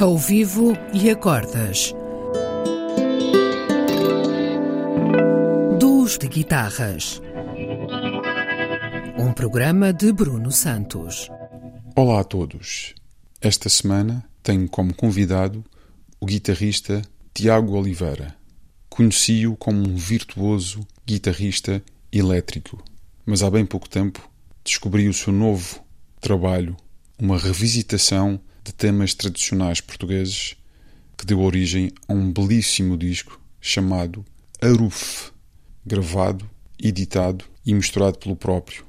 ao vivo e acordas. Duos de guitarras. Um programa de Bruno Santos. Olá a todos. Esta semana tenho como convidado o guitarrista Tiago Oliveira. Conheci-o como um virtuoso guitarrista elétrico, mas há bem pouco tempo descobri o seu novo trabalho, uma revisitação de temas tradicionais portugueses que deu origem a um belíssimo disco chamado Aruf, gravado, editado e misturado pelo próprio.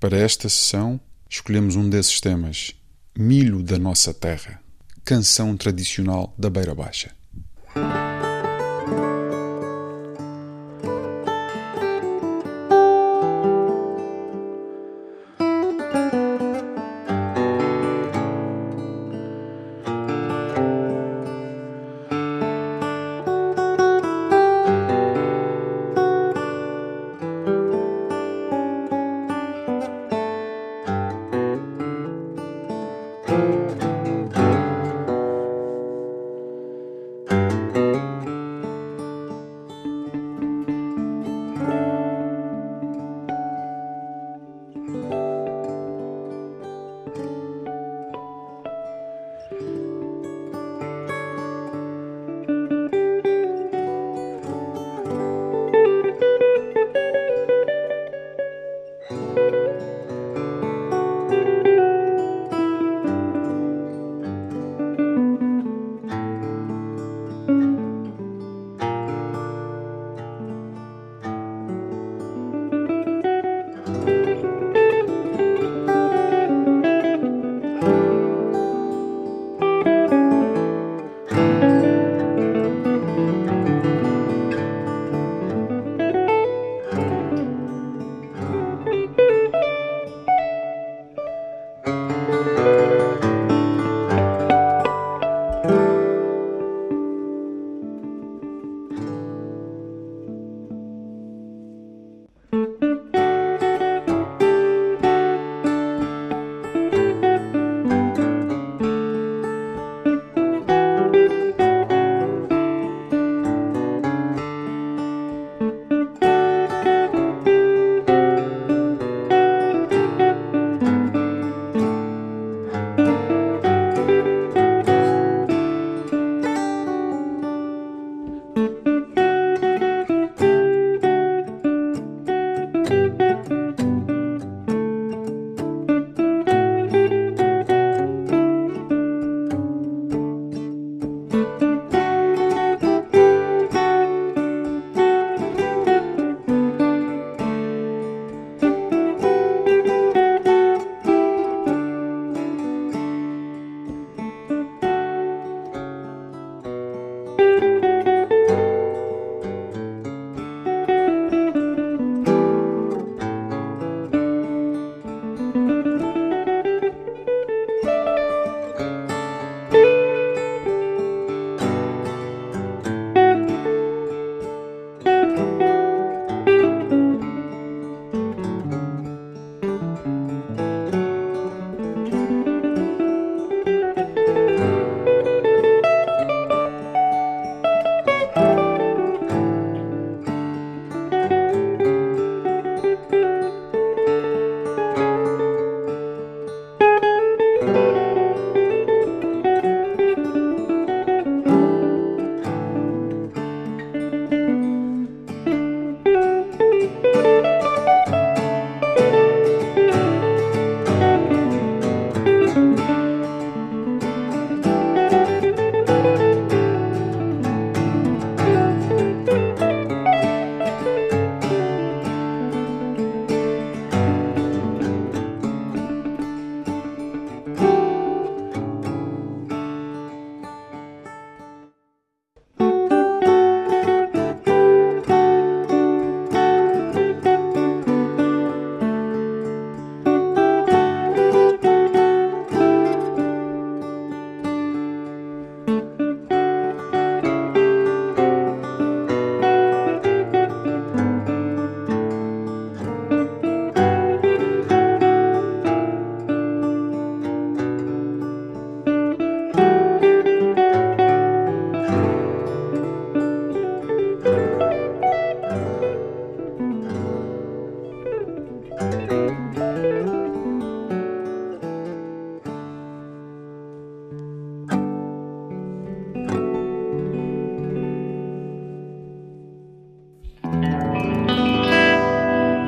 Para esta sessão, escolhemos um desses temas, Milho da Nossa Terra, canção tradicional da Beira Baixa.